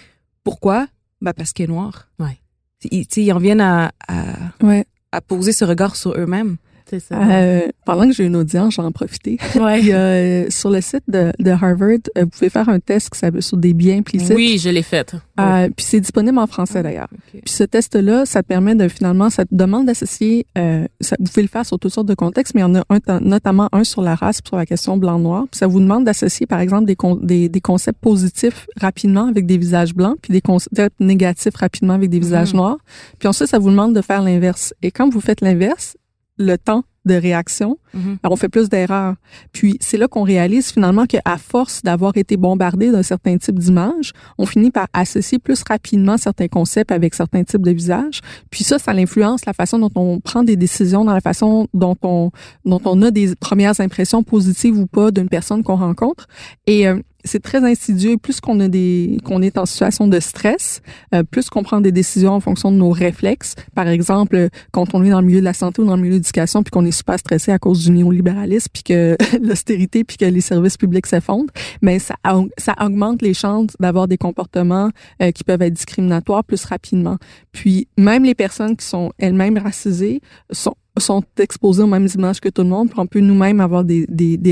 pourquoi, ben parce qu'elle est noire. Ouais. Ils, ils en viennent à, à, Ouais. à poser ce regard sur eux-mêmes. C'est ça. Euh, pendant que j'ai une audience, j'en ai profité. ouais. Euh, sur le site de, de Harvard, euh, vous pouvez faire un test sur des biens implicites. Oui, je l'ai faite. Euh, puis c'est disponible en français d'ailleurs. Ok. Puis ce test-là, ça te permet de finalement, ça te demande d'associer, euh, ça, vous pouvez le faire sur toutes sortes de contextes, mais il y en a un, notamment un sur la race, sur la question blanc-noir. Puis ça vous demande d'associer, par exemple, des, con- des, des concepts positifs rapidement avec des visages blancs, puis des concepts négatifs rapidement avec des visages Mhm. noirs. Puis ensuite, ça vous demande de faire l'inverse. Et quand vous faites l'inverse, le temps de réaction, alors, on fait plus d'erreurs. Puis c'est là qu'on réalise finalement qu'à force d'avoir été bombardé d'un certain type d'image, on finit par associer plus rapidement certains concepts avec certains types de visages. Puis ça, ça influence la façon dont on prend des décisions, dans la façon dont on dont on a des premières impressions positives ou pas d'une personne qu'on rencontre. Et euh, c'est très insidieux. Plus qu'on a des qu'on est en situation de stress, euh, plus qu'on prend des décisions en fonction de nos réflexes. Par exemple, quand on est dans le milieu de la santé ou dans le milieu de l'éducation, puis qu'on est super stressé à cause du néolibéralisme, puis que l'austérité, puis que les services publics s'effondrent, mais ça ça augmente les chances d'avoir des comportements euh, qui peuvent être discriminatoires plus rapidement. Puis même les personnes qui sont elles-mêmes racisées sont sont exposées aux mêmes images que tout le monde, puis on peut nous-mêmes avoir des,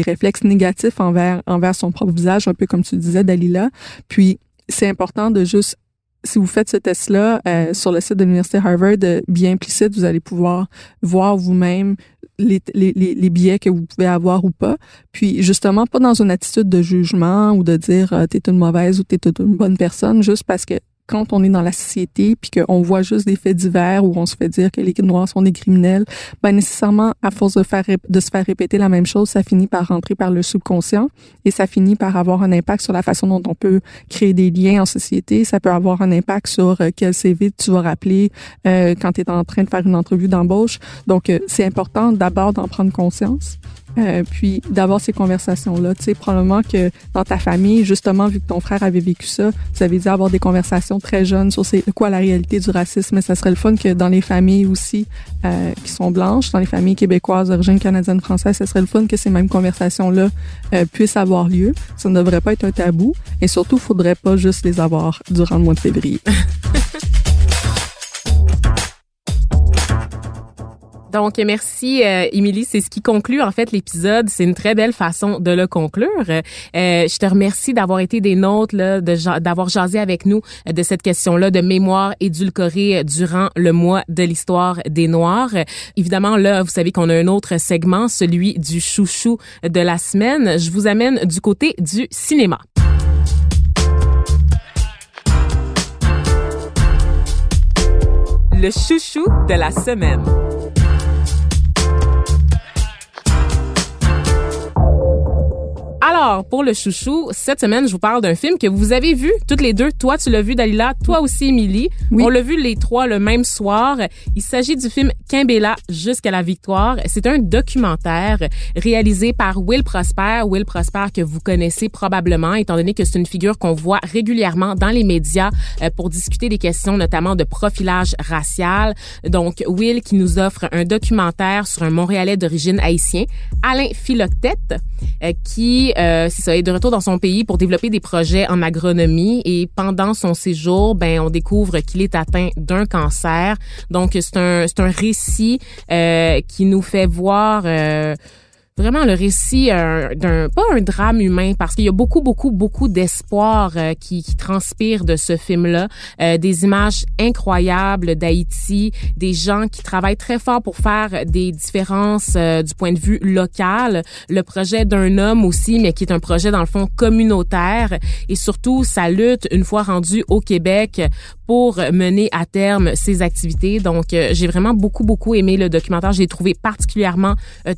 réflexes négatifs envers son propre visage, un peu comme tu disais, Dalila. Puis c'est important de juste si vous faites ce test-là euh, sur le site de l'Université Harvard, euh, bien implicite, vous allez pouvoir voir vous-même les, les biais que vous pouvez avoir ou pas. Puis justement, pas dans une attitude de jugement ou de dire euh, t'es une mauvaise ou t'es une bonne personne, juste parce que quand on est dans la société puis qu'on voit juste des faits divers où on se fait dire que les noirs sont des criminels, ben nécessairement à force de faire de se faire répéter la même chose, ça finit par rentrer par le subconscient et ça finit par avoir un impact sur la façon dont on peut créer des liens en société, ça peut avoir un impact sur euh, quel CV tu vas rappeler euh, quand tu es en train de faire une entrevue d'embauche. Donc euh, c'est important d'abord d'en prendre conscience. Euh, puis d'avoir ces conversations-là. Tu sais, probablement que dans ta famille, justement, vu que ton frère avait vécu ça, vous avez dû avoir des conversations très jeunes sur c'est quoi la réalité du racisme. Mais ça serait le fun que dans les familles aussi euh, qui sont blanches, dans les familles québécoises d'origine canadienne française, ça serait le fun que ces mêmes conversations-là euh, puissent avoir lieu. Ça ne devrait pas être un tabou. Et surtout, faudrait pas juste les avoir durant le mois de février. Donc, merci, euh, Émilie. C'est ce qui conclut, en fait, l'épisode. C'est une très belle façon de le conclure. Euh, je te remercie d'avoir été des nôtres, là, d'avoir jasé avec nous euh, de cette question-là de mémoire édulcorée durant le mois de l'histoire des Noirs. Euh, évidemment, là, vous savez qu'on a un autre segment, celui du chouchou de la semaine. Je vous amène du côté du cinéma. Le chouchou de la semaine. Alors, pour le chouchou, cette semaine, je vous parle d'un film que vous avez vu toutes les deux. Toi, tu l'as vu, Dalila. Toi aussi, Émilie. Oui. On l'a vu les trois le même soir. Il s'agit du film Kimbella jusqu'à la victoire. C'est un documentaire réalisé par Will Prosper. Will Prosper que vous connaissez probablement, étant donné que c'est une figure qu'on voit régulièrement dans les médias euh, pour discuter des questions notamment de profilage racial. Donc, Will qui nous offre un documentaire sur un Montréalais d'origine haïtien, Alain Philoctette, euh, qui, euh, c'est ça, est de retour dans son pays pour développer des projets en agronomie et pendant son séjour, ben, on découvre qu'il est atteint d'un cancer. Donc, c'est un, c'est un récit euh, qui nous fait voir euh, vraiment le récit euh, d'un pas un drame humain parce qu'il y a beaucoup beaucoup beaucoup d'espoir euh, qui, qui transpire de ce film là euh, des images incroyables d'Haïti des gens qui travaillent très fort pour faire des différences euh, du point de vue local. Le projet d'un homme aussi mais qui est un projet dans le fond communautaire. Et surtout sa lutte une fois rendu au Québec pour mener à terme ses activités. Donc euh, j'ai vraiment beaucoup beaucoup aimé le documentaire. J'ai trouvé particulièrement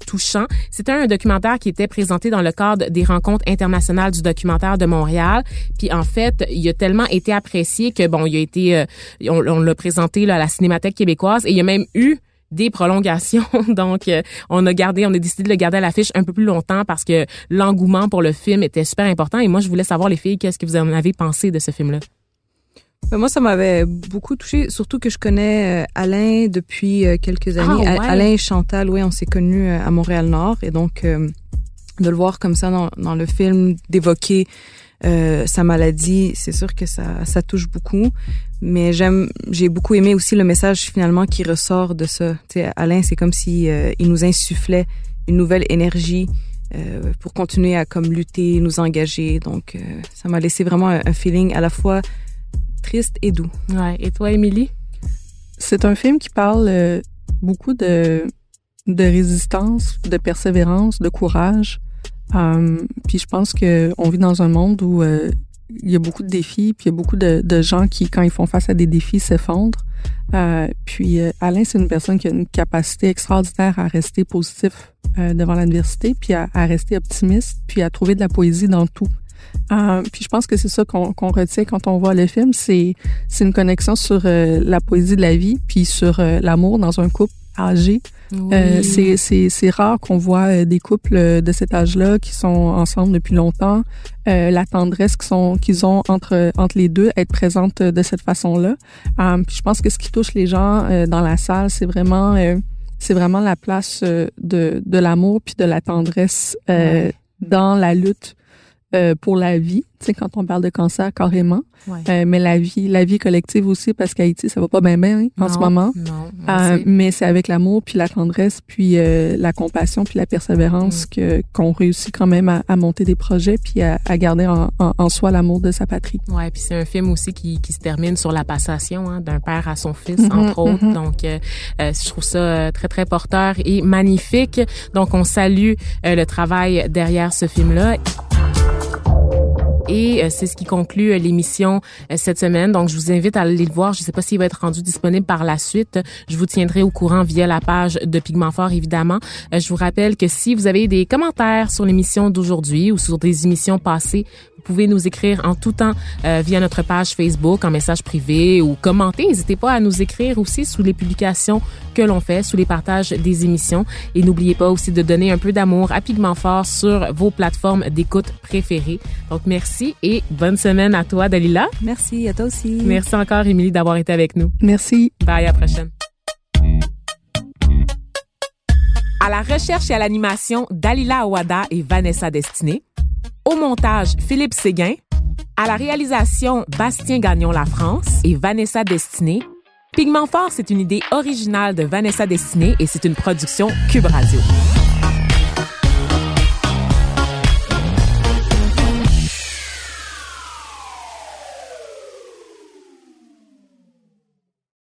touchant un documentaire qui était présenté dans le cadre des rencontres internationales du documentaire de Montréal. Puis en fait, il a tellement été apprécié que bon, il a été, euh, on, l'a présenté là, à la Cinémathèque québécoise et il y a même eu des prolongations. Donc, euh, on a gardé, on a décidé de le garder à l'affiche un peu plus longtemps parce que l'engouement pour le film était super important. Et moi, je voulais savoir, les filles, qu'est-ce que vous en avez pensé de ce film-là? Moi, ça m'avait beaucoup touché, surtout que je connais euh, Alain depuis euh, quelques années. Ah, A- ouais. Alain et Chantal, oui, on s'est connus euh, à Montréal-Nord. Et donc, euh, de le voir comme ça dans, dans le film, d'évoquer euh, sa maladie, c'est sûr que ça, ça touche beaucoup. Mais j'aime, j'ai beaucoup aimé aussi le message finalement qui ressort de ça. Alain, c'est comme si euh, il nous insufflait une nouvelle énergie euh, pour continuer à comme lutter, nous engager. Donc, euh, ça m'a laissé vraiment un, un feeling à la fois triste et doux. Ouais. Et toi, Émilie? C'est un film qui parle euh, beaucoup de, de résistance, de persévérance, de courage. Euh, puis je pense que on vit dans un monde où euh, il y a beaucoup de défis, puis il y a beaucoup de, de gens qui, quand ils font face à des défis, s'effondrent. Euh, puis euh, Alain, c'est une personne qui a une capacité extraordinaire à rester positif euh, devant l'adversité, puis à, à rester optimiste, puis à trouver de la poésie dans tout. Euh, puis je pense que c'est ça qu'on qu'on retient quand on voit le film, c'est c'est une connexion sur euh, la poésie de la vie, puis sur euh, l'amour dans un couple âgé. Euh, c'est c'est rare qu'on voit euh, des couples euh, de cet âge-là qui sont ensemble depuis longtemps, euh, la tendresse qu'ils ont entre entre les deux être présente de cette façon-là. Euh, puis je pense que ce qui touche les gens euh, dans la salle, c'est vraiment euh, c'est vraiment la place de de l'amour puis de la tendresse euh, dans la lutte euh, pour la vie. Tu sais quand on parle de cancer carrément, Ouais. Euh, mais la vie la vie collective aussi parce qu'Haïti ça va pas bien bien hein, en Non, ce moment. Non, on Euh, mais c'est avec l'amour, puis la tendresse, puis euh, la compassion, puis la persévérance Mm. que qu'on réussit quand même à, à monter des projets, puis à, à garder en, en, en soi l'amour de sa patrie. Ouais, puis c'est un film aussi qui, qui se termine sur la passation hein, d'un père à son fils, Mhm, entre autres. mhm. Donc, euh, je trouve ça très très porteur et magnifique. Donc, on salue euh, le travail derrière ce film-là. Et euh, c'est ce qui conclut euh, l'émission euh, cette semaine. Donc, je vous invite à aller le voir. Je ne sais pas s'il va être rendu disponible par la suite. Je vous tiendrai au courant via la page de Pigment Fort, évidemment. Je vous rappelle que si vous avez des commentaires sur l'émission d'aujourd'hui ou sur des émissions passées, vous pouvez nous écrire en tout temps euh, via notre page Facebook, en message privé ou commenter. N'hésitez pas à nous écrire aussi sous les publications que l'on fait, sous les partages des émissions. Et n'oubliez pas aussi de donner un peu d'amour à Pigment Fort sur vos plateformes d'écoute préférées. Donc, merci et bonne semaine à toi, Dalila. Merci, à toi aussi. Merci encore, Émilie, d'avoir été avec nous. Merci. Bye, à la prochaine. À la recherche et à l'animation, Dalila Awada et Vanessa Destiné. Au montage, Philippe Séguin. À la réalisation, Bastien Gagnon La France et Vanessa Destiné. Pigment Fort, c'est une idée originale de Vanessa Destiné et c'est une production Cube Radio.